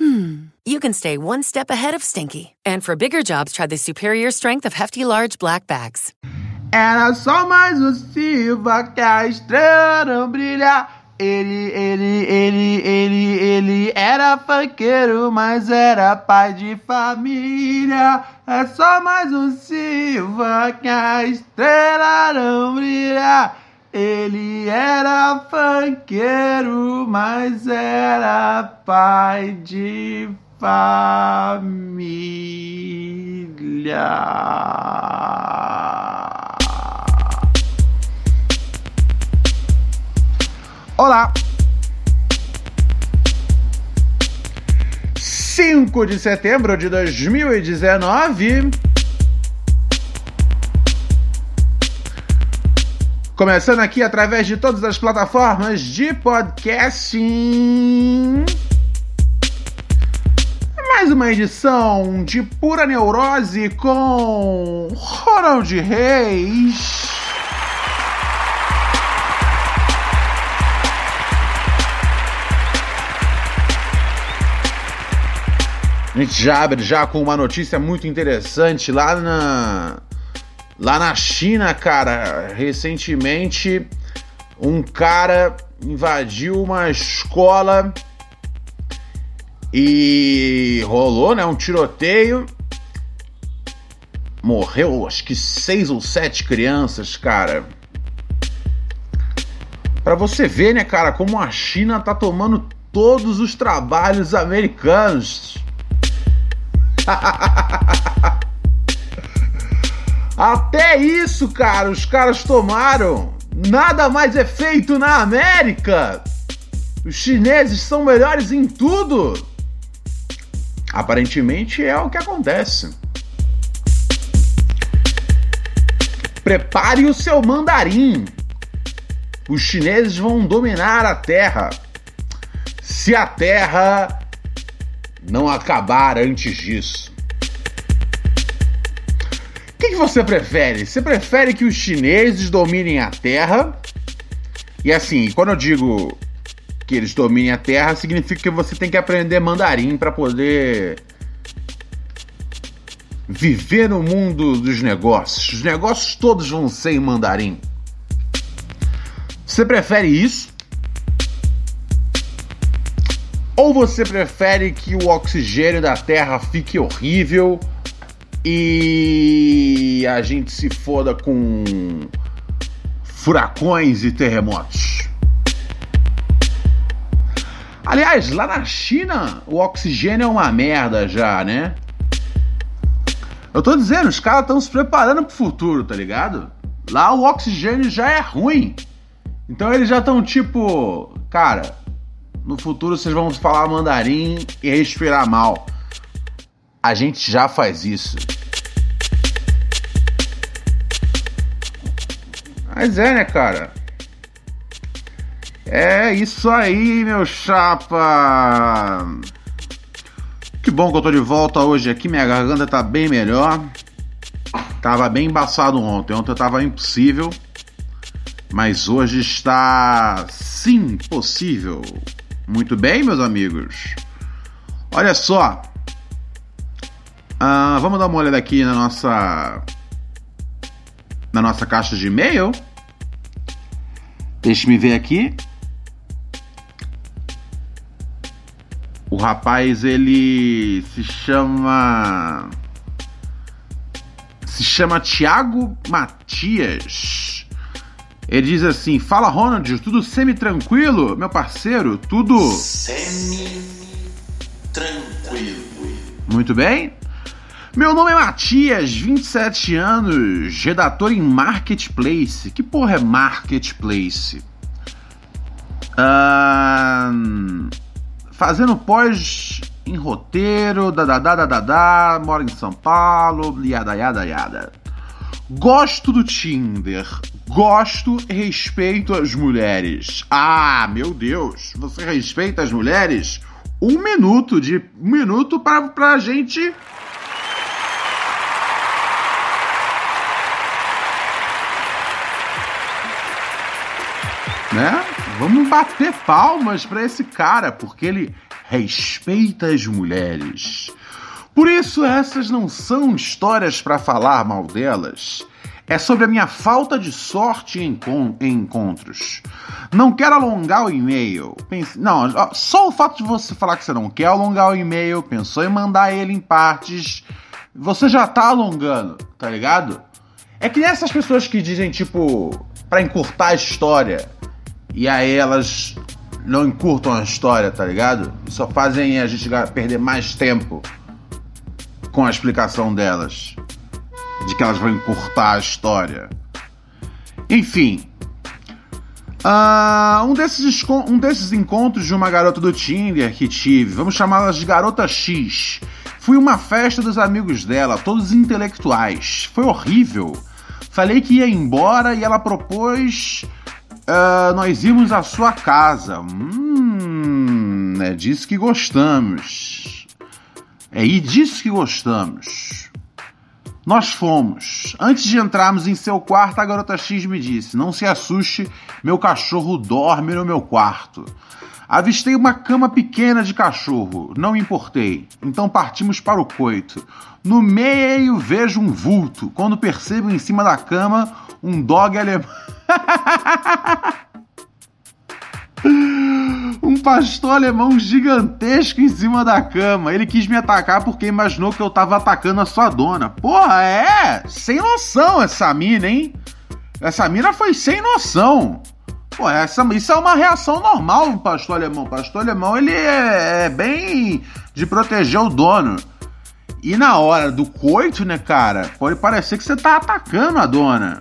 hmm, you can stay one step ahead of stinky. And for bigger jobs, try the superior strength of Hefty Large Black Bags. Era só mais o Silva que a estrela não brilha. Ele, ele, ele, ele, ele era funkeiro, mas era pai de família. É só mais um Silva que a estrela não brilha. Ele era funkeiro, mas era pai de família. Olá! 5 de setembro de 2019. Começando aqui através de todas as plataformas de podcasting. Mais uma edição de pura neurose com Ronald Reis. A gente já abre já com uma notícia muito interessante lá na lá na China, cara. Recentemente, um cara invadiu uma escola e rolou, né, um tiroteio. Morreu, acho que seis ou sete crianças, cara. Pra você ver, né, cara, como a China tá tomando todos os trabalhos americanos. Até isso, cara, os caras tomaram. Nada mais é feito na América. Os chineses são melhores em tudo. Aparentemente é o que acontece. Prepare o seu mandarim. Os chineses vão dominar a Terra. Se a Terra não acabar antes disso. O que, que, você prefere? Você prefere que os chineses dominem a Terra? E assim, quando eu digo que eles dominem a Terra, significa que você tem que aprender mandarim para poder viver no mundo dos negócios. Os negócios todos vão ser em mandarim. Você prefere isso? Ou você prefere que o oxigênio da Terra fique horrível e a gente se foda com furacões e terremotos? Aliás, lá na China o oxigênio é uma merda já, né? Eu tô dizendo, os caras estão se preparando pro futuro, tá ligado? Lá o oxigênio já é ruim. Então eles já estão tipo, cara, no futuro vocês vão falar mandarim e respirar mal. A gente já faz isso. Mas é, né, cara? É isso aí, meu chapa. Que bom que eu tô de volta hoje aqui. Minha garganta tá bem melhor. Tava bem embaçado ontem. Ontem eu tava impossível. Mas hoje está sim possível. Muito bem, meus amigos. Olha só. Uh, vamos dar uma olhada aqui na nossa na nossa caixa de e-mail. Deixe-me ver aqui. O rapaz ele se chama se chama Tiago Matias. Ele diz assim: Fala Ronald, tudo semi-tranquilo, meu parceiro? Tudo. Semi-tranquilo. Muito bem. Meu nome é Matias, 27 anos, redator em Marketplace. Que porra é Marketplace? Uh, fazendo pós em roteiro, da da da da da, moro em São Paulo, yada yada yada. Gosto do Tinder. Gosto e respeito as mulheres. Ah, meu Deus, você respeita as mulheres? Um minuto de um minuto para pra gente né? Vamos bater palmas para esse cara, porque ele respeita as mulheres. Por isso, essas não são histórias para falar mal delas. É sobre a minha falta de sorte em, encontros. Não quero alongar o e-mail. Pense... Não, só o fato de você falar que você não quer alongar o e-mail, pensou em mandar ele em partes, você já tá alongando, tá ligado? É que essas pessoas que dizem, tipo, para encurtar a história, e aí elas não encurtam a história, tá ligado? Só fazem a gente perder mais tempo com a explicação delas. De que elas vão encurtar a história. Enfim. Uh, um, desses, um desses encontros de uma garota do Tinder que tive, vamos chamá-las de Garota X. Fui uma festa dos amigos dela, todos intelectuais. Foi horrível. Falei que ia embora e ela propôs uh, nós íamos à sua casa. Hum, é disso que gostamos. É disso que gostamos. Nós fomos. Antes de entrarmos em seu quarto, a garota X me disse: Não se assuste, meu cachorro dorme no meu quarto. Avistei uma cama pequena de cachorro, não importei. Então partimos para o coito. No meio vejo um vulto. Quando percebo em cima da cama um dog alemão. um pastor alemão gigantesco em cima da cama. Ele quis me atacar porque imaginou que eu tava atacando a sua dona. Porra, é! Sem noção essa mina, hein? Essa mina foi sem noção. Pô, essa, isso é uma reação normal do pastor alemão. O pastor alemão, ele é, é bem de proteger o dono. E na hora do coito, né, cara, pode parecer que você tá atacando a dona.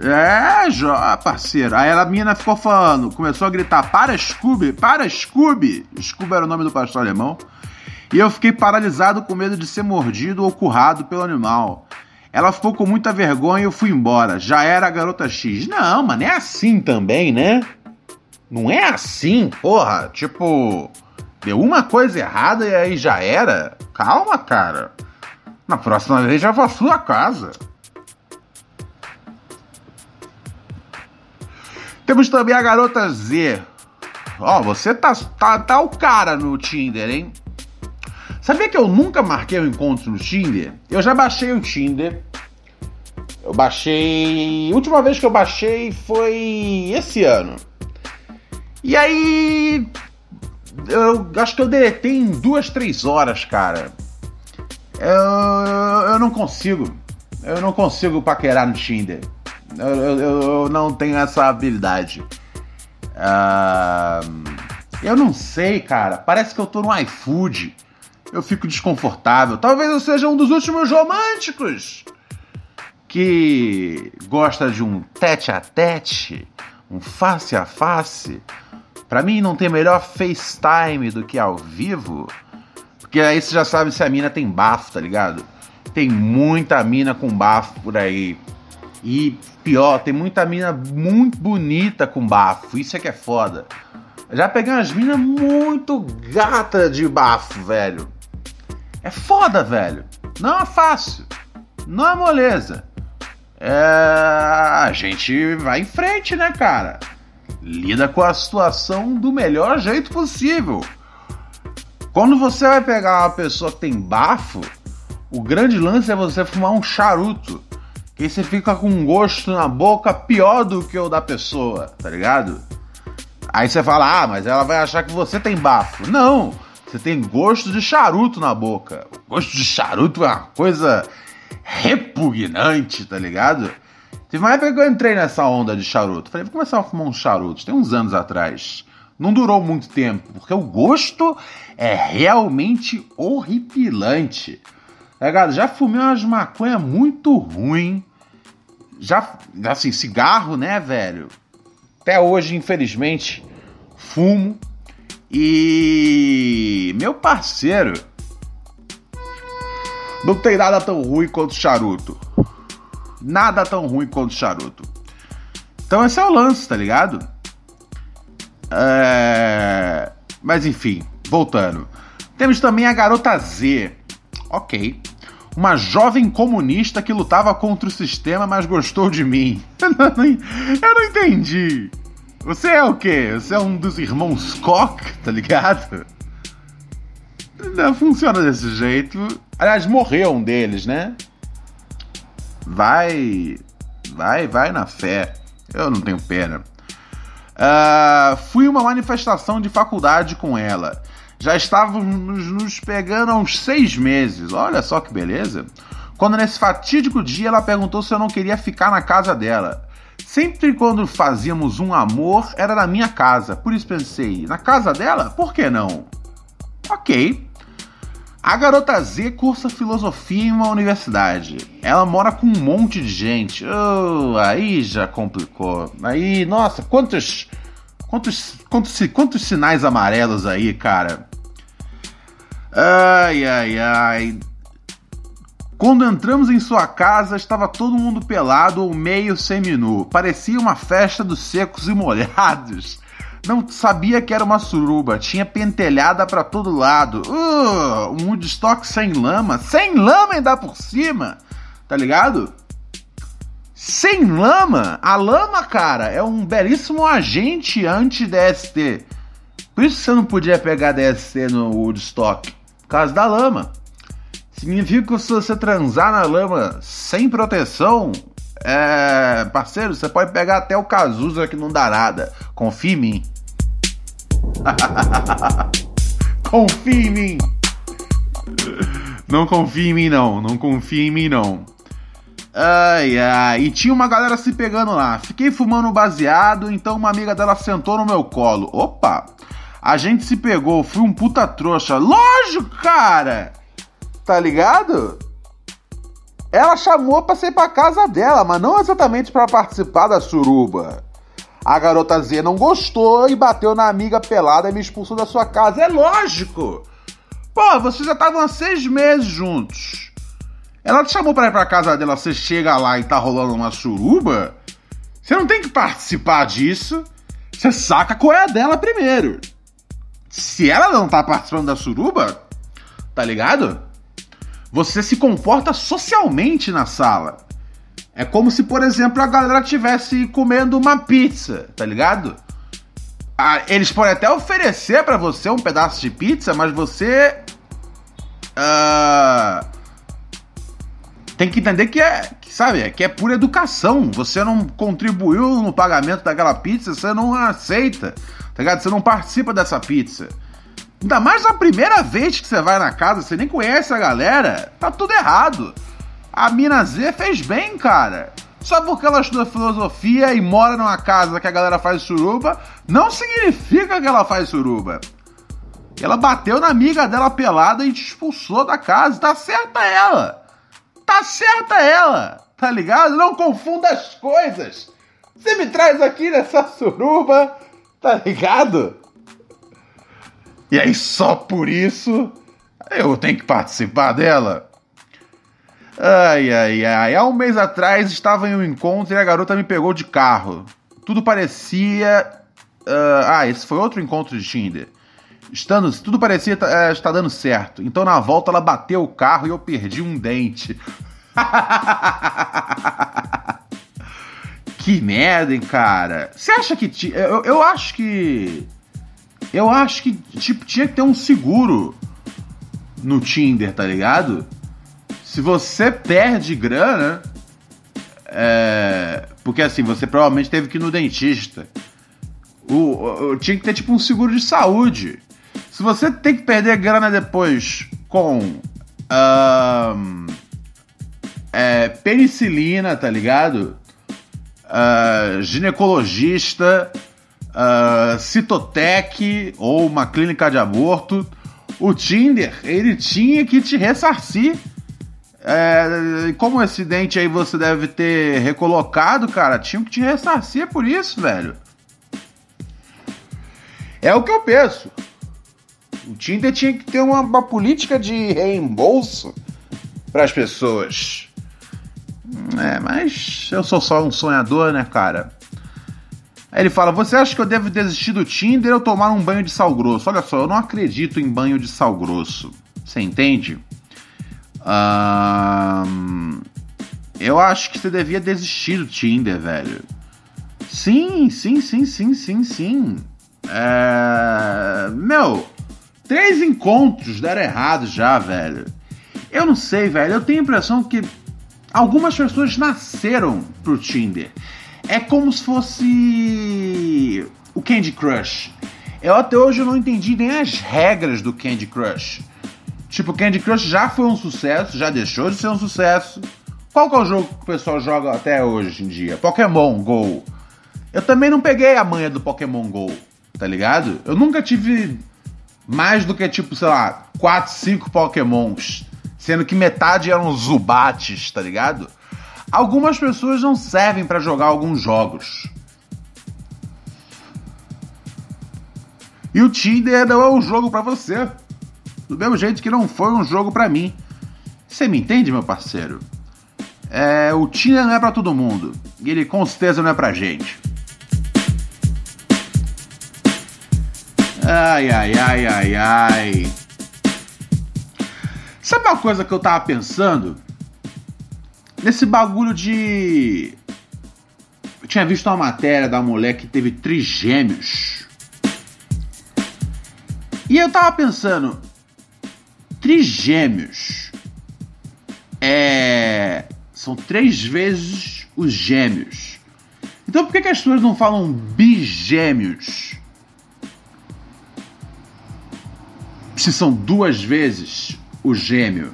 É, jo, parceiro. Aí a mina ficou falando, começou a gritar: Para, Scooby, para, Scooby. Scooby era o nome do pastor alemão. E eu fiquei paralisado com medo de ser mordido ou currado pelo animal. Ela ficou com muita vergonha e eu fui embora. Já era a garota X. Não, mano, é assim também, né? Não é assim, porra. Tipo, deu uma coisa errada e aí já era. Calma, cara. Na próxima vez já vou à sua casa. Temos também a garota Z. Ó, oh, você tá, tá, tá o cara no Tinder, hein? Sabia que eu nunca marquei um encontro no Tinder? Eu já baixei o Tinder. Eu baixei. A última vez que eu baixei foi esse ano. E aí. Eu acho que eu deletei em duas, três horas, cara. Eu, eu não consigo. Eu não consigo paquerar no Tinder. Eu, eu, eu não tenho essa habilidade. Uh, eu não sei, cara. Parece que eu tô no iFood. Eu fico desconfortável. Talvez eu seja um dos últimos românticos que gosta de um tete a tete, um face a face. Pra mim não tem melhor FaceTime do que ao vivo. Porque aí você já sabe se a mina tem bafo, tá ligado? Tem muita mina com bafo por aí. E pior, tem muita mina muito bonita com bafo. Isso é que é foda. Já peguei umas minas muito gata de bafo, velho. É foda, velho. Não é fácil. Não é moleza. É... A gente vai em frente, né, cara? Lida com a situação do melhor jeito possível. Quando você vai pegar uma pessoa que tem bafo, o grande lance é você fumar um charuto que você fica com um gosto na boca pior do que o da pessoa, tá ligado? Aí você fala, ah, mas ela vai achar que você tem bafo. Não, você tem gosto de charuto na boca. O gosto de charuto é uma coisa repugnante, tá ligado? Teve uma época que eu entrei nessa onda de charuto. Falei, vou começar a fumar uns charutos. Tem uns anos atrás. Não durou muito tempo, porque o gosto é realmente horripilante. Tá ligado? Já fumei umas maconha muito ruim. Já, assim, cigarro, né, velho? Até hoje, infelizmente, fumo. E meu parceiro não tem nada tão ruim quanto charuto. Nada tão ruim quanto charuto. Então esse é o lance, tá ligado? É... Mas enfim, voltando. Temos também a garota Z. Ok. Uma jovem comunista que lutava contra o sistema, mas gostou de mim. Eu não, entendi. Você é o quê? Você é um dos irmãos Koch, tá ligado? Não funciona desse jeito. Aliás, morreu um deles, né? Vai. Vai, vai na fé. Eu não tenho pena. Uh, fui uma manifestação de faculdade com ela. Já estávamos nos pegando há uns seis meses. Olha só que beleza. Quando nesse fatídico dia ela perguntou se eu não queria ficar na casa dela. Sempre quando fazíamos um amor era na minha casa. Por isso pensei, na casa dela? Por que não? Ok. A garota Z cursa filosofia em uma universidade. Ela mora com um monte de gente. Oh, aí já complicou. Aí, nossa, quantos. Quantos, quantos, quantos sinais amarelos aí, cara? Ai, ai, ai. Quando entramos em sua casa, estava todo mundo pelado ou meio seminu. Parecia uma festa dos secos e molhados. Não sabia que era uma suruba, tinha pentelhada para todo lado. Uh, um Woodstock sem lama, sem lama ainda por cima, tá ligado? Sem lama, a lama, cara, é um belíssimo agente anti-DST. Por isso você não podia pegar DST no Woodstock, por causa da lama. Significa que se você transar na lama sem proteção, é, parceiro, você pode pegar até o Cazuza que não dá nada. Confia em mim. confia em mim. Não confia em mim, não. Não confia em mim, não. Ai, ai. E tinha uma galera se pegando lá. Fiquei fumando baseado, então uma amiga dela sentou no meu colo. Opa! A gente se pegou, fui um puta trouxa. Lógico, cara! Tá ligado? Ela chamou pra ser pra casa dela, mas não exatamente para participar da suruba. A garota Z não gostou e bateu na amiga pelada e me expulsou da sua casa. É lógico! Pô, vocês já estavam há seis meses juntos. Ela te chamou pra ir pra casa dela, você chega lá e tá rolando uma suruba? Você não tem que participar disso. Você saca qual é a dela primeiro. Se ela não tá participando da suruba, tá ligado? Você se comporta socialmente na sala. É como se, por exemplo, a galera estivesse comendo uma pizza, tá ligado? Ah, eles podem até oferecer para você um pedaço de pizza, mas você. Uh, tem que entender que é, que, sabe, que é pura educação. Você não contribuiu no pagamento daquela pizza, você não aceita, tá ligado? Você não participa dessa pizza. Ainda mais a primeira vez que você vai na casa, você nem conhece a galera, tá tudo errado. A mina Z fez bem, cara. Só porque ela estuda filosofia e mora numa casa que a galera faz suruba, não significa que ela faz suruba. Ela bateu na amiga dela pelada e te expulsou da casa. Tá certa ela. Tá certa ela. Tá ligado? Não confunda as coisas. Você me traz aqui nessa suruba, tá ligado? E aí só por isso eu tenho que participar dela. Ai, ai, ai. Há um mês atrás estava em um encontro e a garota me pegou de carro. Tudo parecia. Uh, ah, esse foi outro encontro de Tinder. Estando, tudo parecia uh, estar dando certo. Então na volta ela bateu o carro e eu perdi um dente. que merda, hein, cara. Você acha que. Eu, eu acho que. Eu acho que tipo, tinha que ter um seguro no Tinder, tá ligado? se você perde grana, é, porque assim, você provavelmente teve que ir no dentista. O, o, tinha que ter tipo um seguro de saúde. Se você tem que perder grana depois com um, é, penicilina, tá ligado? Uh, ginecologista, uh, citotec ou uma clínica de aborto, o Tinder ele tinha que te ressarcir é, como esse dente aí você deve ter recolocado, cara, tinham que te ressarcir por isso, velho. É o que eu penso. O Tinder tinha que ter uma, uma política de reembolso para as pessoas. É, mas eu sou só um sonhador, né, cara? Aí ele fala: Você acha que eu devo desistir do Tinder ou tomar um banho de sal grosso? Olha só, eu não acredito em banho de sal grosso. Você entende? Um, eu acho que você devia desistir do Tinder, velho. Sim, sim, sim, sim, sim, sim. É... Meu, três encontros deram errado já, velho. Eu não sei, velho. Eu tenho a impressão que algumas pessoas nasceram pro Tinder. É como se fosse o Candy Crush. Eu até hoje não entendi nem as regras do Candy Crush. Tipo, Candy Crush já foi um sucesso, já deixou de ser um sucesso. Qual que é o jogo que o pessoal joga até hoje em dia? Pokémon Go. Eu também não peguei a manha do Pokémon Go, tá ligado? Eu nunca tive mais do que, tipo, sei lá, 4, 5 Pokémons. Sendo que metade eram Zubates, tá ligado? Algumas pessoas não servem para jogar alguns jogos. E o Tinder não é um jogo para você. Do mesmo jeito que não foi um jogo para mim. Você me entende, meu parceiro? É, o Tinder não é para todo mundo. E ele com certeza não é pra gente. Ai, ai, ai, ai, ai. Sabe uma coisa que eu tava pensando? Nesse bagulho de. Eu tinha visto uma matéria da mulher que teve trigêmeos. E eu tava pensando, trigêmeos é são três vezes os gêmeos. Então por que, que as pessoas não falam bigêmeos? Se são duas vezes o gêmeo.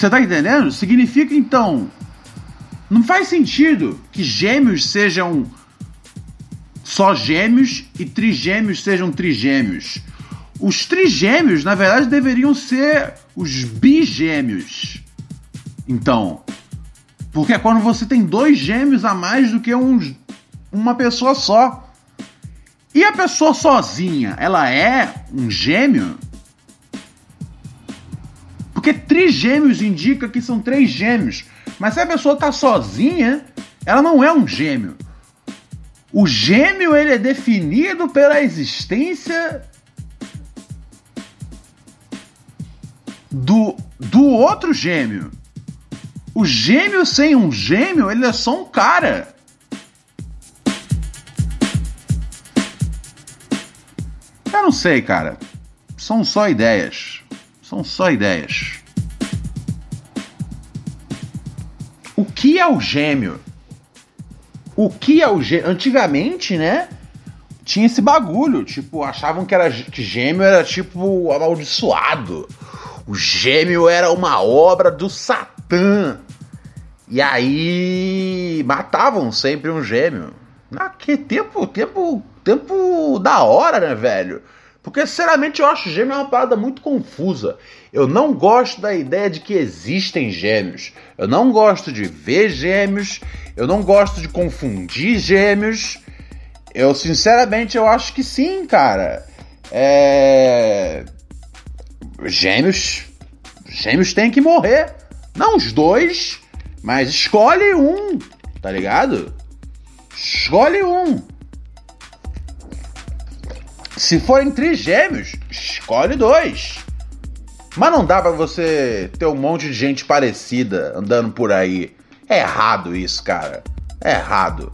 Você tá entendendo? Significa então. Não faz sentido que gêmeos sejam só gêmeos e trigêmeos sejam trigêmeos. Os trigêmeos, na verdade, deveriam ser os bigêmeos. Então, porque é quando você tem dois gêmeos a mais do que um, uma pessoa só. E a pessoa sozinha, ela é um gêmeo? Porque trigêmeos indica que são três gêmeos. Mas se a pessoa está sozinha, ela não é um gêmeo. O gêmeo ele é definido pela existência do, do outro gêmeo. O gêmeo sem um gêmeo, ele é só um cara. Eu não sei, cara. São só ideias. São só ideias. O que é o gêmeo? O que é o gêmeo? Antigamente, né? Tinha esse bagulho, tipo, achavam que era que gêmeo era tipo amaldiçoado. O gêmeo era uma obra do Satã. E aí matavam sempre um gêmeo. Ah, que tempo, tempo, tempo da hora, né, velho? Porque, sinceramente, eu acho gêmeo uma parada muito confusa. Eu não gosto da ideia de que existem gêmeos. Eu não gosto de ver gêmeos. Eu não gosto de confundir gêmeos. Eu, sinceramente, eu acho que sim, cara. É... Gêmeos. Gêmeos têm que morrer. Não os dois, mas escolhe um, tá ligado? Escolhe um. Se forem trigêmeos, escolhe dois. Mas não dá para você ter um monte de gente parecida andando por aí. É errado isso, cara. É errado.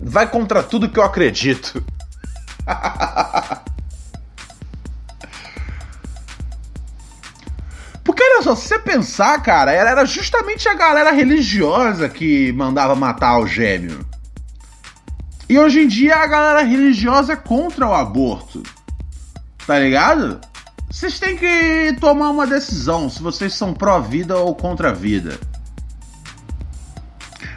Vai contra tudo que eu acredito. Porque olha só, se você pensar, cara, era justamente a galera religiosa que mandava matar o gêmeo. E hoje em dia a galera religiosa é contra o aborto. Tá ligado? Vocês têm que tomar uma decisão se vocês são pró-vida ou contra a vida.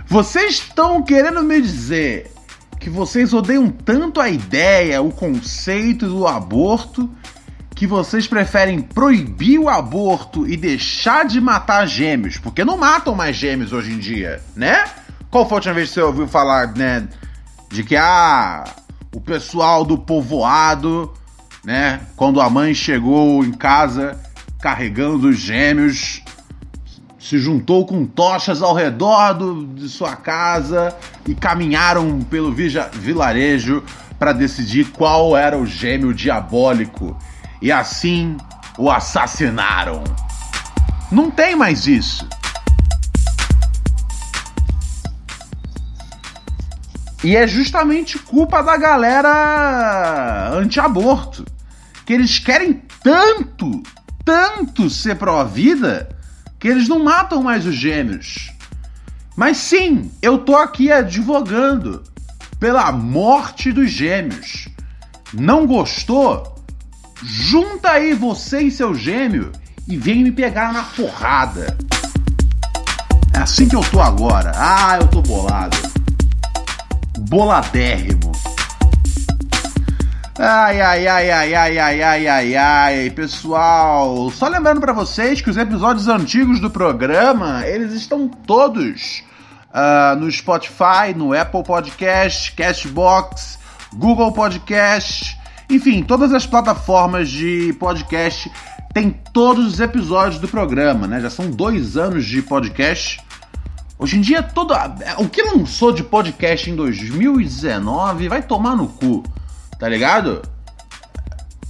Vocês estão querendo me dizer que vocês odeiam tanto a ideia, o conceito do aborto, que vocês preferem proibir o aborto e deixar de matar gêmeos, porque não matam mais gêmeos hoje em dia, né? Qual foi a última vez que você ouviu falar, né, de que ah, o pessoal do povoado, né, quando a mãe chegou em casa carregando os gêmeos, se juntou com tochas ao redor do, de sua casa e caminharam pelo vija, vilarejo para decidir qual era o gêmeo diabólico e assim o assassinaram. Não tem mais isso. E é justamente culpa da galera anti-aborto. Que eles querem tanto, tanto ser pró-vida, que eles não matam mais os gêmeos. Mas sim, eu tô aqui advogando pela morte dos gêmeos. Não gostou? Junta aí você e seu gêmeo e vem me pegar na porrada. É assim que eu tô agora. Ah, eu tô bolado boladérrimo. Ai, ai, ai, ai, ai, ai, ai, ai, ai, pessoal. Só lembrando para vocês que os episódios antigos do programa, eles estão todos uh, no Spotify, no Apple Podcast, Cashbox, Google Podcast, enfim, todas as plataformas de podcast tem todos os episódios do programa, né? Já são dois anos de podcast. Hoje em dia, todo, o que lançou de podcast em 2019 vai tomar no cu, tá ligado?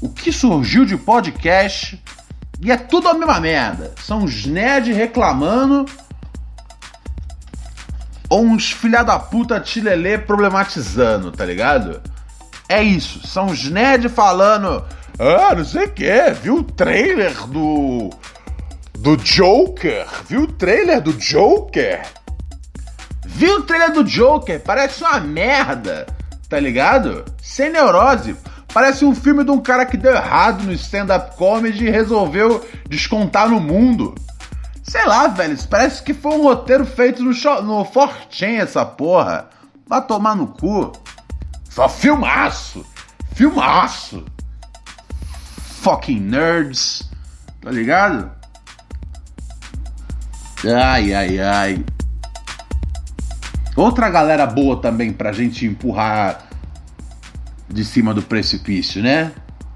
O que surgiu de podcast e é tudo a mesma merda. São os nerds reclamando ou uns filha da puta tilelê problematizando, tá ligado? É isso, são os nerds falando, ah, não sei o que, viu o trailer do do Joker, viu o trailer do Joker? Viu o trailer do Joker? Parece uma merda, tá ligado? Sem neurose. Parece um filme de um cara que deu errado no stand-up comedy e resolveu descontar no mundo. Sei lá, velho, parece que foi um roteiro feito no, no Fortune essa porra. Vai tomar no cu. Só filmaço. Filmaço. Fucking nerds. Tá ligado? Ai, ai, ai. Outra galera boa também pra gente empurrar de cima do precipício, né?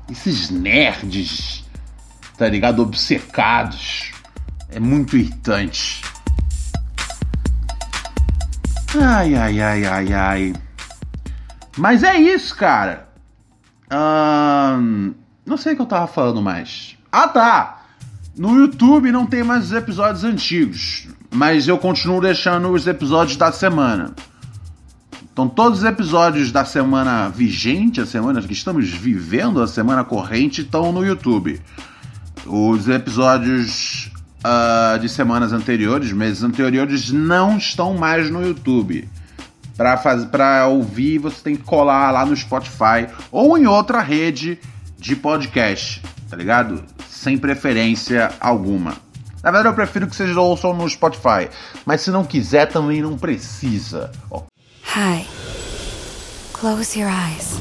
Esses nerds, tá ligado? Obcecados. É muito irritante. Ai, ai, ai, ai, ai. Mas é isso, cara. Hum, não sei o que eu tava falando mais. Ah, tá! No YouTube não tem mais os episódios antigos mas eu continuo deixando os episódios da semana. Então, todos os episódios da semana vigente, a semana que estamos vivendo, a semana corrente, estão no YouTube. Os episódios uh, de semanas anteriores, meses anteriores, não estão mais no YouTube. Para ouvir, você tem que colar lá no Spotify ou em outra rede de podcast, tá ligado? Sem preferência alguma. Na verdade, eu prefiro que vocês ouçam no Spotify. Mas se não quiser, também não precisa. Oh. Hi. Close your eyes.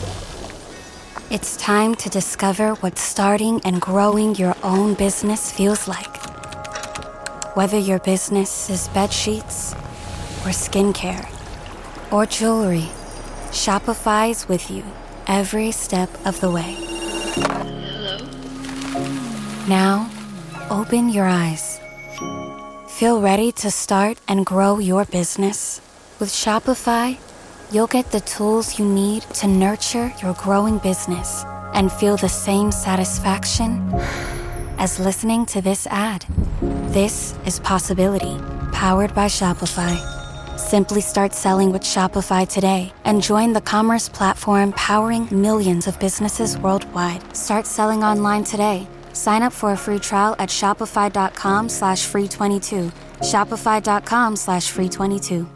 It's time to discover what starting and growing your own business feels like. Whether your business is bed sheets or skincare or jewelry, Shopify's with you every step of the way. Now, open your eyes Feel ready to start and grow your business? With Shopify, you'll get the tools you need to nurture your growing business and feel the same satisfaction as listening to this ad. This is Possibility, powered by Shopify. Simply start selling with Shopify today and join the commerce platform powering millions of businesses worldwide. Start selling online today Sign up for a free trial at shopify.com slash free 22. Shopify.com slash free 22.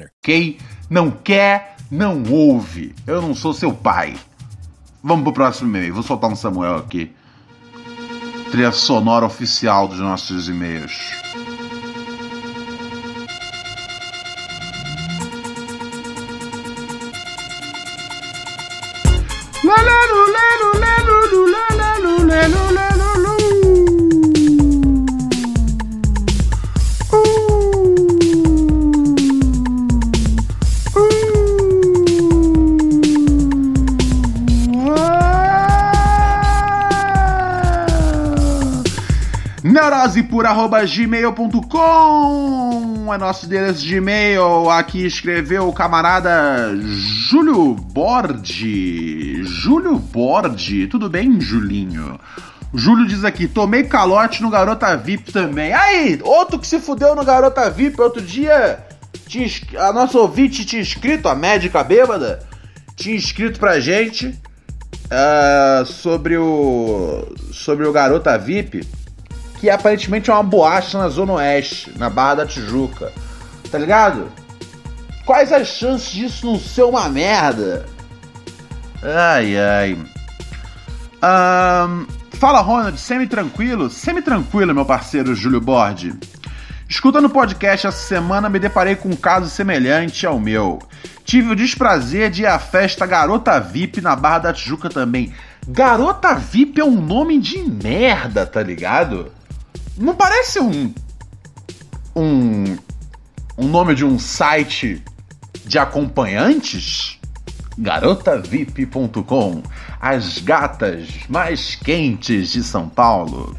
Quem não quer, não ouve. Eu não sou seu pai. Vamos pro próximo e-mail. Vou soltar um Samuel aqui. trilha sonora oficial dos nossos e-mails. Neurose por arroba gmail.com é nosso endereço de e-mail. Aqui escreveu o camarada Júlio Bordi. Júlio Bordi, tudo bem, Julinho? O Júlio diz aqui: tomei calote no Garota VIP também. Aí, outro que se fudeu no Garota VIP. Outro dia, tinha, a nossa ouvinte tinha escrito, a médica bêbada, tinha escrito pra gente uh, sobre o. sobre o Garota VIP que aparentemente é uma boate na Zona Oeste, na Barra da Tijuca. Tá ligado? Quais as chances disso não ser uma merda? Ai, ai. Um, fala, Ronald, semi-tranquilo? Semi-tranquilo, meu parceiro Júlio Bordi. Escutando o podcast essa semana, me deparei com um caso semelhante ao meu. Tive o desprazer de ir à festa Garota VIP na Barra da Tijuca também. Garota VIP é um nome de merda, tá ligado? Não parece um. Um. Um nome de um site de acompanhantes? garotavip.com As gatas mais quentes de São Paulo.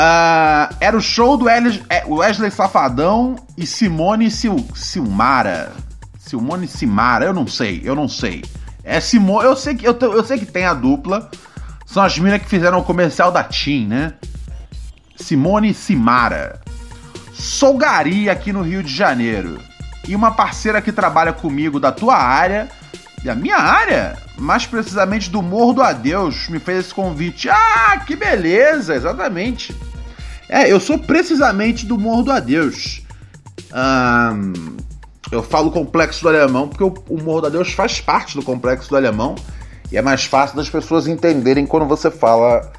Uh, era o show do é, Wesley Safadão e Simone Sil Silmara. Simone Simara, eu não sei, eu não sei. É Simone, eu sei que eu, eu sei que tem a dupla. São as minas que fizeram o comercial da TIM, né? Simone Simara. Sou Gari aqui no Rio de Janeiro. E uma parceira que trabalha comigo da tua área, da minha área, mais precisamente do Morro do Adeus, me fez esse convite. Ah, que beleza, exatamente. É, eu sou precisamente do Morro do Adeus. Eu falo Complexo do Alemão porque o, o Morro do Adeus faz parte do Complexo do Alemão e é mais fácil das pessoas entenderem quando você fala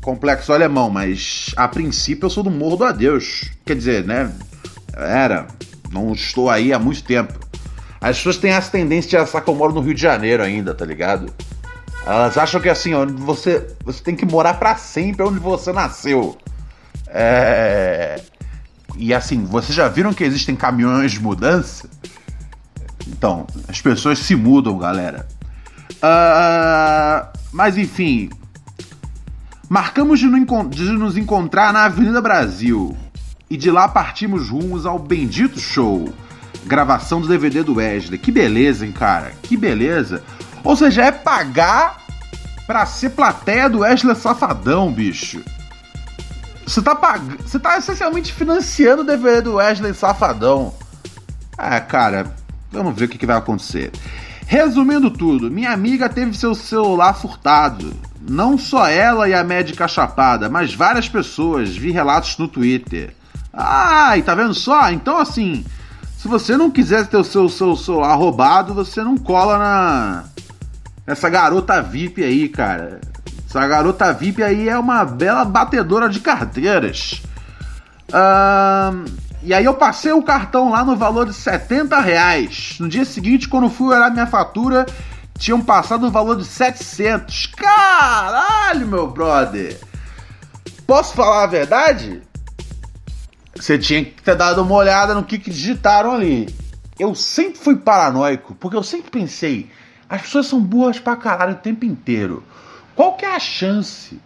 complexo alemão, mas a princípio eu sou do Morro do Adeus. Quer dizer, né? Era. Não estou aí há muito tempo. As pessoas têm essa tendência de achar que eu moro no Rio de Janeiro ainda, tá ligado? Elas acham que assim, onde você, você tem que morar para sempre onde você nasceu. É... E assim, vocês já viram que existem caminhões de mudança? Então, as pessoas se mudam, galera. Uh... Mas enfim, Marcamos de, nos encontrar na Avenida Brasil e de lá partimos rumos ao Bendito Show, gravação do DVD do Wesley. Que beleza, hein, cara? Que beleza. Ou seja, é pagar pra ser plateia do Wesley Safadão, bicho. Você tá pagando. Você tá essencialmente financiando o DVD do Wesley Safadão. Ah, cara, vamos ver o que, que vai acontecer. Resumindo tudo, minha amiga teve seu celular furtado. Não só ela e a médica chapada, mas várias pessoas. Vi relatos no Twitter. Ai, tá vendo só? Então, assim, se você não quiser ter o seu, seu celular roubado, você não cola na. Essa garota VIP aí, cara. Essa garota VIP aí é uma bela batedora de carteiras. Um, e aí eu passei o cartão lá no valor de 70 reais. No dia seguinte, quando fui olhar minha fatura, tinham passado o valor de 700. Caralho, meu brother! Posso falar a verdade? Você tinha que ter dado uma olhada no que, que digitaram ali. Eu sempre fui paranoico, porque eu sempre pensei, as pessoas são boas pra caralho o tempo inteiro. Qual que é a chance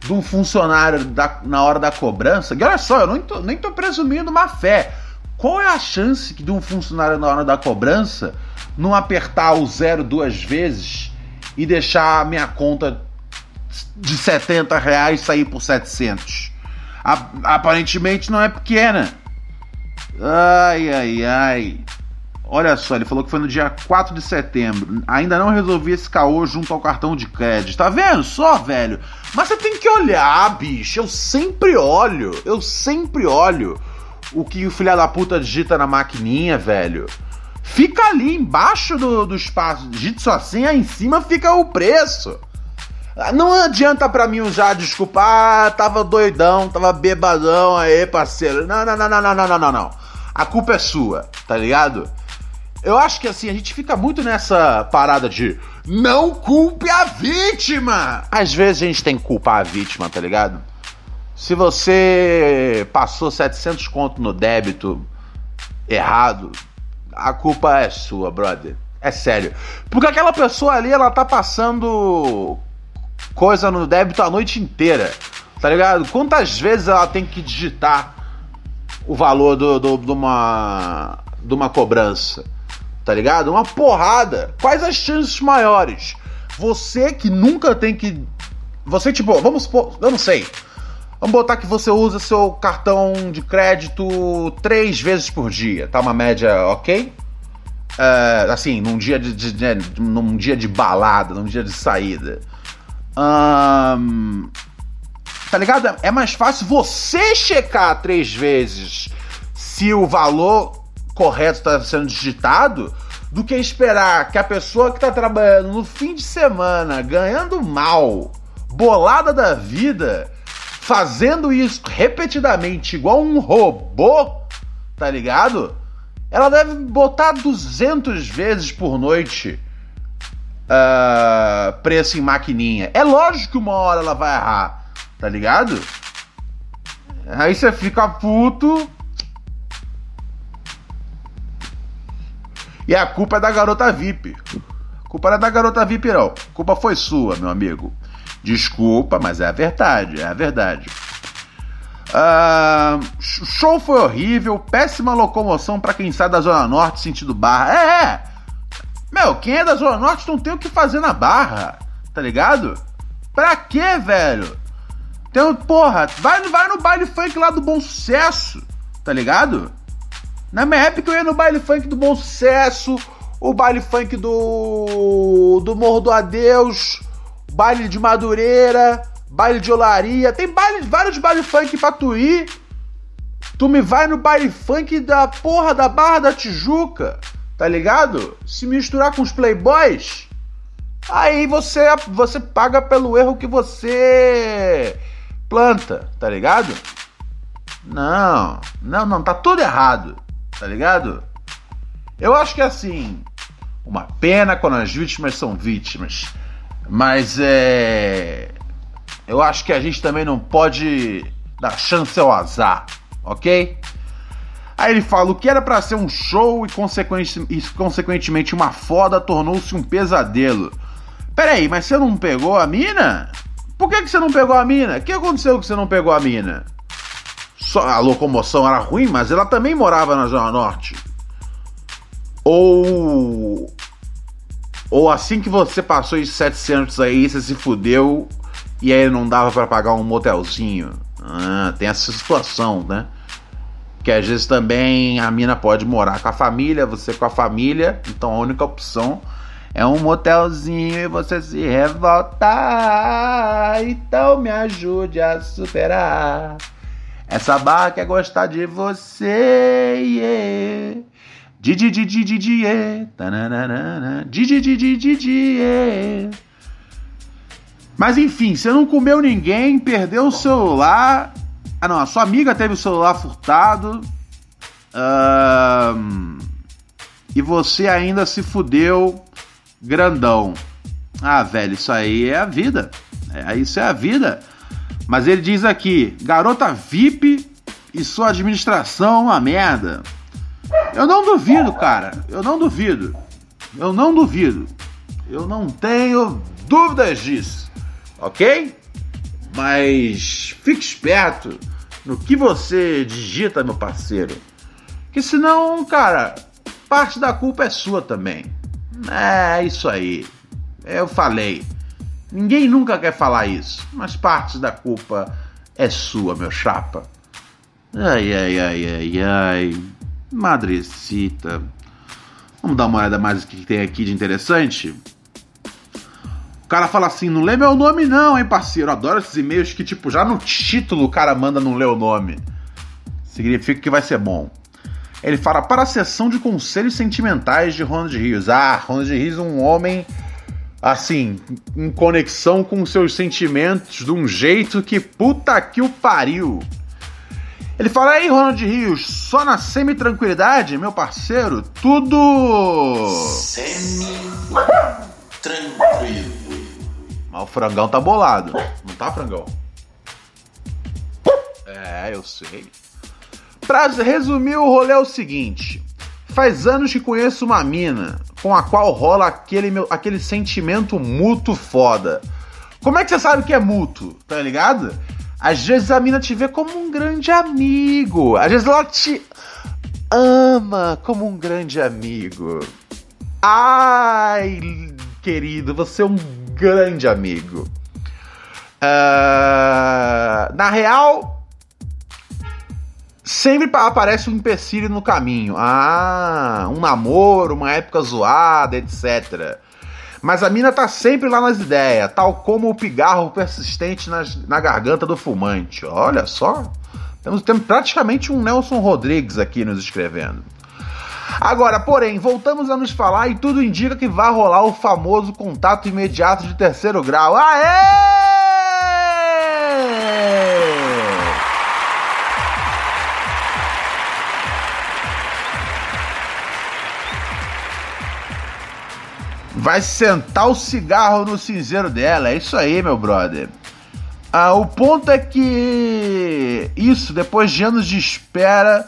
de um funcionário da, na hora da cobrança? E olha só, eu não tô, nem tô presumindo má fé. Qual é a chance de um funcionário na hora da cobrança não apertar o zero duas vezes e deixar a minha conta de 70 reais sair por 700. A, aparentemente não é pequena. Ai, ai, ai. Olha só, ele falou que foi no dia 4 de setembro. Ainda não resolvi esse caô junto ao cartão de crédito. Tá vendo só, velho? Mas você tem que olhar, bicho. Eu sempre olho. Eu sempre olho o que o filho da puta digita na maquininha, velho fica ali embaixo do, do espaço. Digite sua senha, em cima fica o preço. Não adianta pra mim usar desculpa, ah, tava doidão, tava bebadão aí, parceiro. Não, não, não, não, não, não, não, não. A culpa é sua, tá ligado? Eu acho que assim, a gente fica muito nessa parada de não culpe a vítima. Às vezes a gente tem que culpar a vítima, tá ligado? Se você passou 700 conto no débito errado, a culpa é sua, brother. É sério. Porque aquela pessoa ali, ela tá passando coisa no débito a noite inteira. Tá ligado? Quantas vezes ela tem que digitar o valor do, do, uma, de uma cobrança? Tá ligado? Uma porrada. Quais as chances maiores? Você que nunca tem que. Você, tipo, vamos supor. Eu não sei. Vamos botar que você usa seu cartão de crédito três vezes por dia. Tá uma média ok? Uh, assim, num dia de, de, de, num dia de balada, num dia de saída. Um, tá ligado? É mais fácil você checar três vezes se o valor correto está sendo digitado do que esperar que a pessoa que está trabalhando no fim de semana, ganhando mal, bolada da vida, fazendo isso repetidamente igual um robô, tá ligado? Ela deve botar 200 vezes por noite uh, preço em maquininha. É lógico que uma hora ela vai errar, tá ligado? Aí você fica puto, E a culpa é da garota VIP. Culpa é da garota VIP, não. A culpa foi sua, meu amigo. Desculpa, mas é a verdade, é a verdade. Uh, show foi horrível, péssima locomoção para quem sai da Zona Norte sentido Barra. É, é! Meu, quem é da Zona Norte não tem o que fazer na Barra, tá ligado? Pra quê, velho? Tem, porra, vai, vai no baile funk lá do Bom Sucesso, tá ligado? Na minha época eu ia no baile funk do Bom Sucesso, o baile funk do, do Morro do Adeus, baile de Madureira, baile de Olaria. Tem baile, vários baile funk pra tu ir. Tu me vai no baile funk da porra da Barra da Tijuca, tá ligado? Se misturar com os playboys, aí você, você paga pelo erro que você planta, tá ligado? Não, não, não, tá tudo errado tá ligado? Eu acho que é assim, uma pena quando as vítimas são vítimas, mas é. Eu acho que a gente também não pode dar chance ao azar, ok? Aí ele fala: o que era para ser um show e, consequentemente, e consequentemente uma foda tornou-se um pesadelo. Peraí, mas você não pegou a mina? Por que, que você não pegou a mina? O que aconteceu que você não pegou a mina? só a locomoção era ruim, mas ela também morava na Zona Norte. Ou. Ou assim que você passou os 700 aí, você se fudeu e aí não dava para pagar um motelzinho. Ah, tem essa situação, né? Que às vezes também a mina pode morar com a família, você com a família, então a única opção é um motelzinho e você se revolta. Então me ajude a superar. Essa barra quer gostar de você, yeah. Didi, didi, didi. Didi, didi, didi. Mas enfim, você não comeu ninguém, perdeu o celular. Ah não, a sua amiga teve o celular furtado. Um, e você ainda se fudeu grandão. Ah, velho, isso aí é a vida. É, isso é a vida. Mas ele diz aqui: garota VIP e sua administração uma merda. Eu não duvido, cara. Eu não duvido. Eu não duvido. Eu não tenho dúvidas disso. Ok? Mas fique esperto no que você digita, meu parceiro. Que senão, cara, parte da culpa é sua também. É isso aí. Eu falei. Ninguém nunca quer falar isso, mas parte da culpa é sua, meu chapa. Ai, ai, ai, ai, ai. Madrecita. Vamos dar uma olhada mais o que tem aqui de interessante? O cara fala assim: não lê meu nome, não, hein, parceiro. Eu adoro esses e-mails que, tipo, já no título o cara manda não ler o nome. Significa que vai ser bom. Ele fala para a sessão de conselhos sentimentais de Ronald Rios. Ah, Ronald Rios, um homem assim, em conexão com seus sentimentos de um jeito que puta que o pariu. Ele fala aí, Ronald Rios, só na semi-tranquilidade, meu parceiro, tudo. Semi-tranquilo. Mas o frangão tá bolado. Não tá, frangão? É, eu sei. Pra resumir, o rolê é o seguinte: faz anos que conheço uma mina com a qual rola aquele, meu, aquele sentimento mútuo foda. Como é que você sabe que é mútuo? Tá ligado? Às vezes a mina te vê como um grande amigo. Às vezes ela te ama como um grande amigo. Ai, querido, você é um grande amigo. Uh, na real, sempre aparece um empecilho no caminho. Ah, um namoro, uma época zoada, etc. Mas a mina tá sempre lá nas ideias, tal como o pigarro persistente nas, na garganta do fumante. Olha só, temos, temos praticamente um Nelson Rodrigues aqui nos escrevendo. Agora, porém, voltamos a nos falar e tudo indica que vai rolar o famoso contato imediato de terceiro grau. Aê! Vai sentar o cigarro no cinzeiro dela. É isso aí, meu brother. Ah, o ponto é que isso, depois de anos de espera,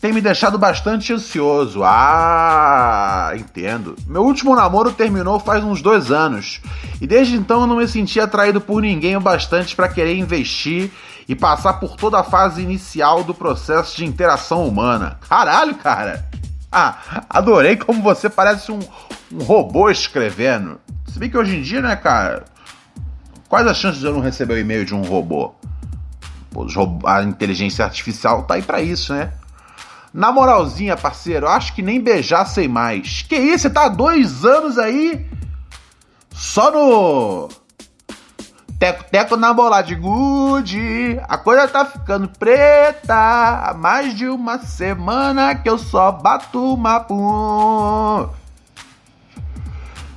tem me deixado bastante ansioso. Ah, entendo. Meu último namoro terminou faz uns dois anos. E desde então eu não me senti atraído por ninguém o bastante para querer investir e passar por toda a fase inicial do processo de interação humana. Caralho, cara! Ah, adorei como você parece um, um robô escrevendo. Se bem que hoje em dia, né, cara? Quais as chances de eu não receber o e-mail de um robô? Pô, a inteligência artificial tá aí para isso, né? Na moralzinha, parceiro, acho que nem beijar sei mais. Que isso? Você tá há dois anos aí? Só no. Teco-teco na bola de gude. A coisa tá ficando preta. Há mais de uma semana que eu só bato uma pum.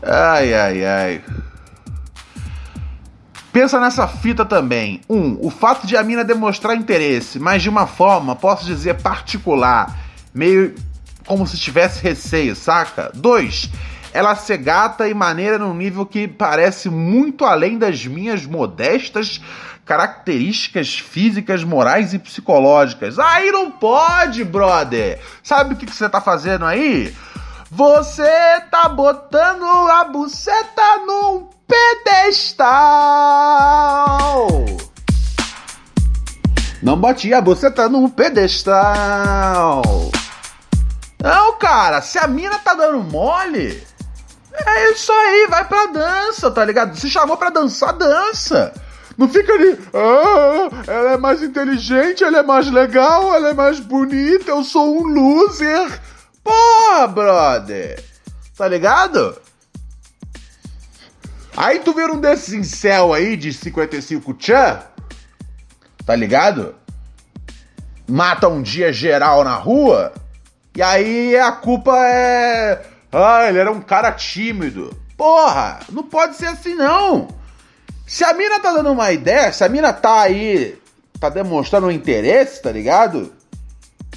Ai, ai, ai. Pensa nessa fita também. Um, o fato de a mina demonstrar interesse, mas de uma forma, posso dizer, particular, meio como se tivesse receio, saca? Dois, ela ser gata e maneira num nível que parece muito além das minhas modestas características físicas, morais e psicológicas. Aí não pode, brother! Sabe o que, você tá fazendo aí? Você tá botando a buceta num pedestal. Não bote a buceta num pedestal. Não, cara, se a mina tá dando mole, é isso aí, vai pra dança, tá ligado? Se chamou pra dançar, dança. Não fica ali, ah, ela é mais inteligente, ela é mais legal, ela é mais bonita, eu sou um loser. Porra, brother! Tá ligado? Aí tu vira um desses incel aí de 55 tchan, tá ligado? Mata um dia geral na rua, e aí a culpa é. Ah, ele era um cara tímido. Porra, não pode ser assim não. Se a mina tá dando uma ideia, se a mina tá aí, tá demonstrando um interesse, tá ligado?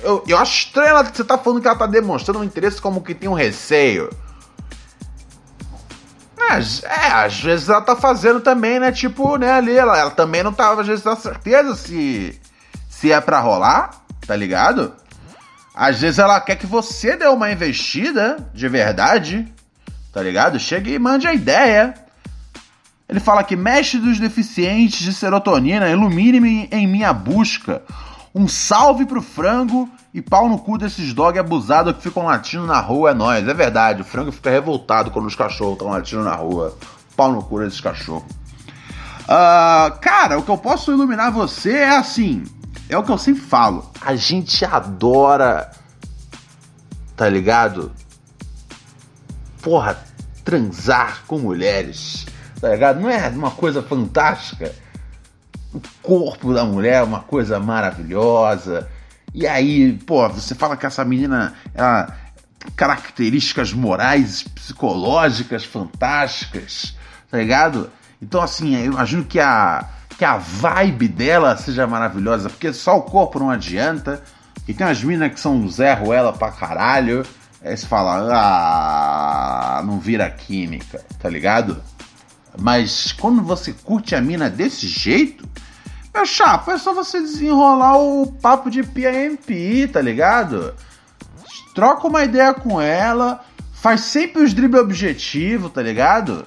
Eu, eu acho estranho ela, você tá falando que ela tá demonstrando um interesse como que tem um receio. É, é, às vezes ela tá fazendo também, né? Tipo, né, ali, ela, ela também não tava, às vezes, na certeza se, se é pra rolar, tá ligado? Às vezes ela quer que você dê uma investida de verdade, tá ligado? Chegue e mande a ideia. Ele fala que mexe dos deficientes de serotonina, ilumine-me em minha busca. Um salve pro frango e pau no cu desses dog abusados que ficam latindo na rua, é nóis. É verdade, o frango fica revoltado quando os cachorros estão latindo na rua. Pau no cu desses cachorros. Uh, cara, o que eu posso iluminar você é assim. É o que eu sempre falo. A gente adora. Tá ligado? Porra, transar com mulheres. Tá ligado? Não é uma coisa fantástica? o corpo da mulher é uma coisa maravilhosa. E aí, pô, você fala que essa menina ela características morais, psicológicas fantásticas, tá ligado? Então, assim, eu imagino que a, que a vibe dela seja maravilhosa, porque só o corpo não adianta. E tem umas minas que são Zé Ruela pra caralho. Aí você fala, ah, não vira química, tá ligado? Mas quando você curte a mina desse jeito, meu chapa, é só você desenrolar o papo de PMP, tá ligado? Troca uma ideia com ela, faz sempre os dribles objetivos, tá ligado?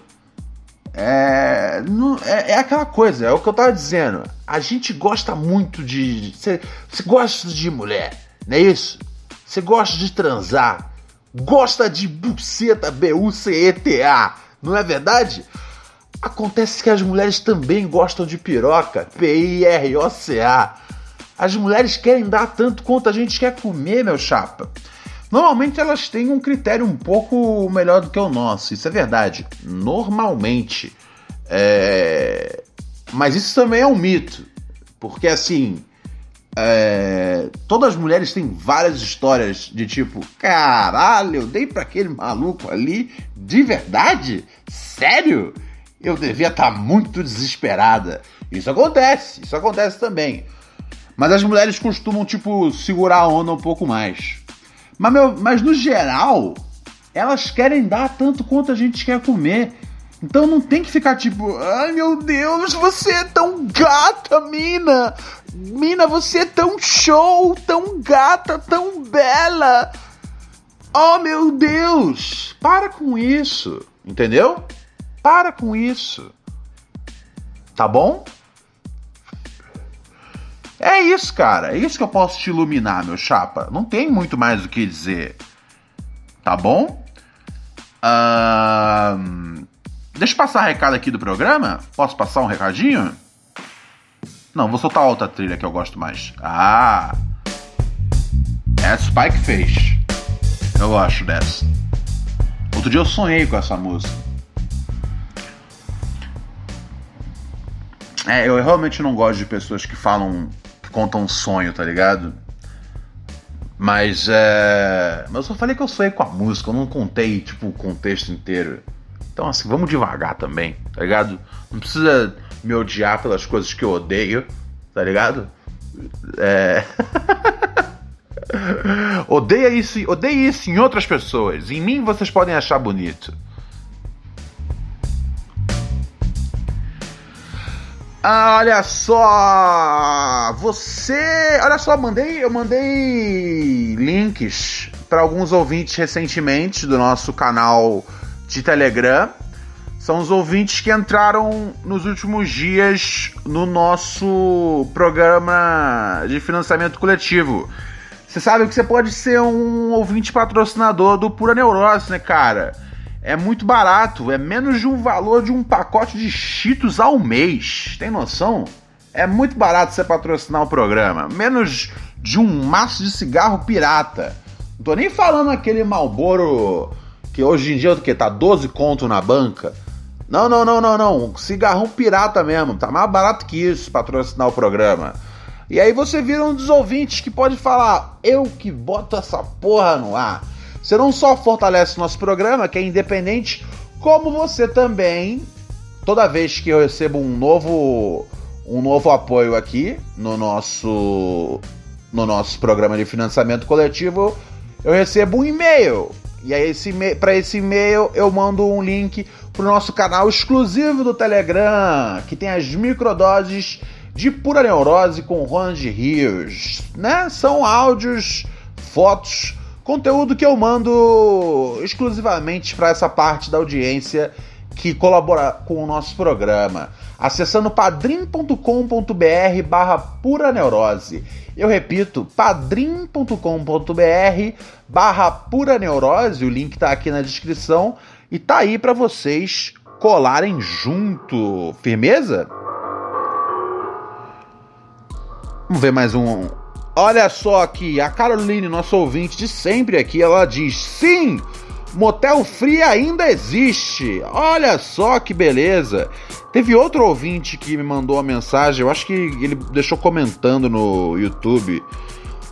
É, não, é, é, aquela coisa, é o que eu tava dizendo. A gente gosta muito de. Você gosta de mulher, não é isso? Você gosta de transar, gosta de buceta, B-U-C-E-T-A, não é verdade? Acontece que as mulheres também gostam de piroca, P-I-R-O-C-A. As mulheres querem dar tanto quanto a gente quer comer, meu chapa. Normalmente elas têm um critério um pouco melhor do que o nosso, isso é verdade. Normalmente. É... Mas isso também é um mito. Porque assim. É... Todas as mulheres têm várias histórias de tipo: caralho, eu dei para aquele maluco ali de verdade? Sério? Eu devia estar tá muito desesperada. Isso acontece, isso acontece também. Mas as mulheres costumam, tipo, segurar a onda um pouco mais. Mas, meu, mas no geral, elas querem dar tanto quanto a gente quer comer. Então não tem que ficar tipo, ai meu Deus, você é tão gata, mina! Mina, você é tão show, tão gata, tão bela! Oh meu Deus! Para com isso, entendeu? Para com isso. Tá bom? É isso, cara. É isso que eu posso te iluminar, meu chapa. Não tem muito mais o que dizer. Tá bom? Uh... Deixa eu passar recado aqui do programa. Posso passar um recadinho? Não, vou soltar outra trilha que eu gosto mais. Ah! É Spike fez. Eu gosto dessa. Outro dia eu sonhei com essa música. É, eu realmente não gosto de pessoas que falam conta um sonho, tá ligado? Mas é. Mas eu só falei que eu sonhei com a música, eu não contei, tipo, o contexto inteiro. Então, assim, vamos devagar também, tá ligado? Não precisa me odiar pelas coisas que eu odeio, tá ligado? É. odeia isso, odeia isso em outras pessoas. Em mim vocês podem achar bonito. Olha só, você, olha só, mandei, eu mandei links para alguns ouvintes recentemente do nosso canal de Telegram. São os ouvintes que entraram nos últimos dias no nosso programa de financiamento coletivo. Você sabe que você pode ser um ouvinte patrocinador do Pura Neurose, né, cara? É muito barato, é menos de um valor de um pacote de Cheetos ao mês. Tem noção? É muito barato você patrocinar o programa, menos de um maço de cigarro pirata. Não tô nem falando aquele Malboro que hoje em dia o que tá 12 conto na banca. Não, não, não, não, não, cigarrão pirata mesmo, tá mais barato que isso patrocinar o programa. E aí você vira um dos ouvintes que pode falar: "Eu que boto essa porra no ar". Você não só fortalece nosso programa, que é independente, como você também, toda vez que eu recebo um novo um novo apoio aqui no nosso no nosso programa de financiamento coletivo, eu recebo um e-mail. E aí esse para esse e-mail eu mando um link pro nosso canal exclusivo do Telegram, que tem as microdoses de pura neurose com Ronald Rios, né? São áudios, fotos Conteúdo que eu mando exclusivamente para essa parte da audiência que colabora com o nosso programa, acessando padrim.com.br barra pura neurose. Eu repito, padrim.com.br barra pura neurose, o link está aqui na descrição e tá aí para vocês colarem junto. Firmeza? Vamos ver mais um, Olha só aqui, a Caroline, nosso ouvinte de sempre aqui, ela diz: sim, Motel Free ainda existe. Olha só que beleza. Teve outro ouvinte que me mandou uma mensagem, eu acho que ele deixou comentando no YouTube,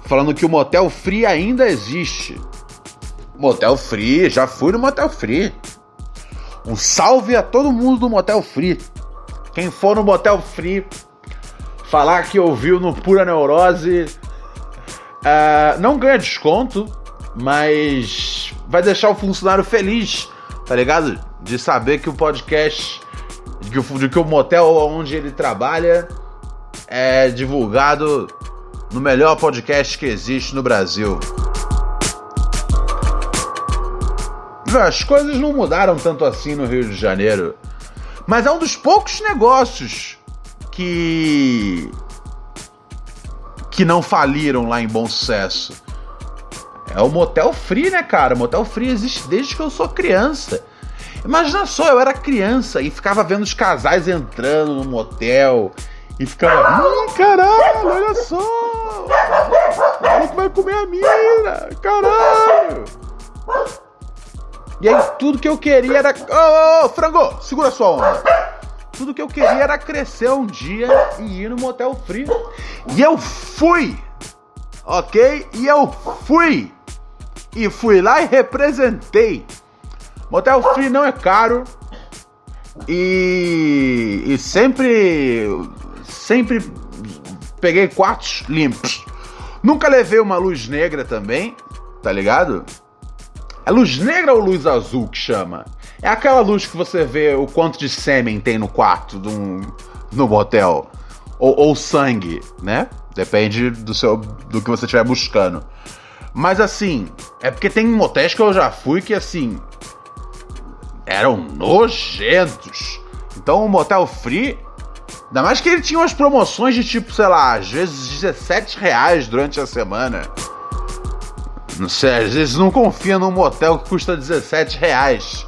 falando que o Motel Free ainda existe. Motel Free, já fui no Motel Free. Um salve a todo mundo do Motel Free. Quem for no Motel Free, falar que ouviu no Pura Neurose, uh, não ganha desconto, mas vai deixar o funcionário feliz, tá ligado? De saber que o podcast, que o, de que o motel onde ele trabalha é divulgado no melhor podcast que existe no Brasil. As coisas não mudaram tanto assim no Rio de Janeiro, mas é um dos poucos negócios que que não faliram lá em Bom Sucesso. É o Motel Free, né, cara? O Motel Free existe desde que eu sou criança. Imagina só, eu era criança e ficava vendo os casais entrando no motel e ficava, hum, caralho, olha só! Olha que vai comer a mina, caralho! E aí tudo que eu queria era. Ô, ô, frango, segura sua onda! Tudo que eu queria era crescer um dia e ir no motel free. E eu fui! Ok? E eu fui! E fui lá e representei. Motel free não é caro. E, e sempre sempre peguei quartos limpos. Nunca levei uma luz negra também, tá ligado? É luz negra ou luz azul que chama? É aquela luz que você vê o quanto de sêmen tem no quarto de um, no motel. Ou, ou sangue, né? Depende do seu do que você estiver buscando. Mas assim, é porque tem motéis que eu já fui que assim eram nojentos. Então o motel free Ainda mais que ele tinha umas promoções de tipo, sei lá, às vezes 17 reais durante a semana. Não sei, às vezes não confia num motel que custa 17 reais.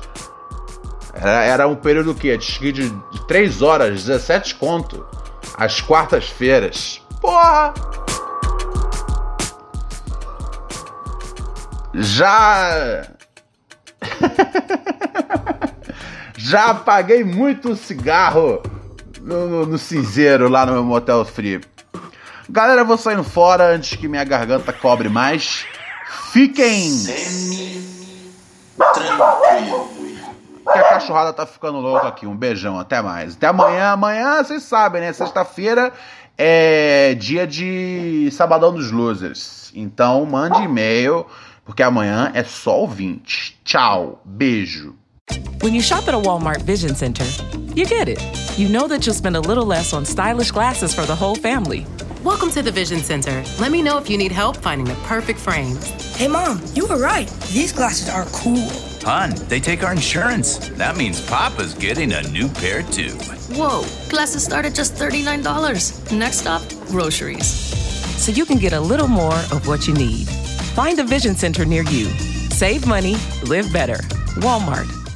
Era, era um período que de, de, de 3 horas, 17 conto. Às quartas-feiras. Porra! Já. Já apaguei muito cigarro no, no, no cinzeiro lá no meu motel free. Galera, vou saindo fora antes que minha garganta cobre mais. Fiquem. Tranquilo. Que a cachorrada tá ficando louca aqui. Um beijão, até mais. Até amanhã. Amanhã, vocês sabem, né? Sexta-feira é dia de Sabadão dos Losers. Então, mande e-mail, porque amanhã é só o 20. Tchau. Beijo. When you shop at a Walmart Vision Center, you get it. You know that you'll spend a little less on stylish glasses for the whole family. Welcome to the Vision Center. Let me know if you need help finding the perfect frames. Hey, Mom, you were right. These glasses are cool. Hon, they take our insurance. That means Papa's getting a new pair too. Whoa, glasses start at just $39. Next stop, groceries. So you can get a little more of what you need. Find a Vision Center near you. Save money, live better. Walmart.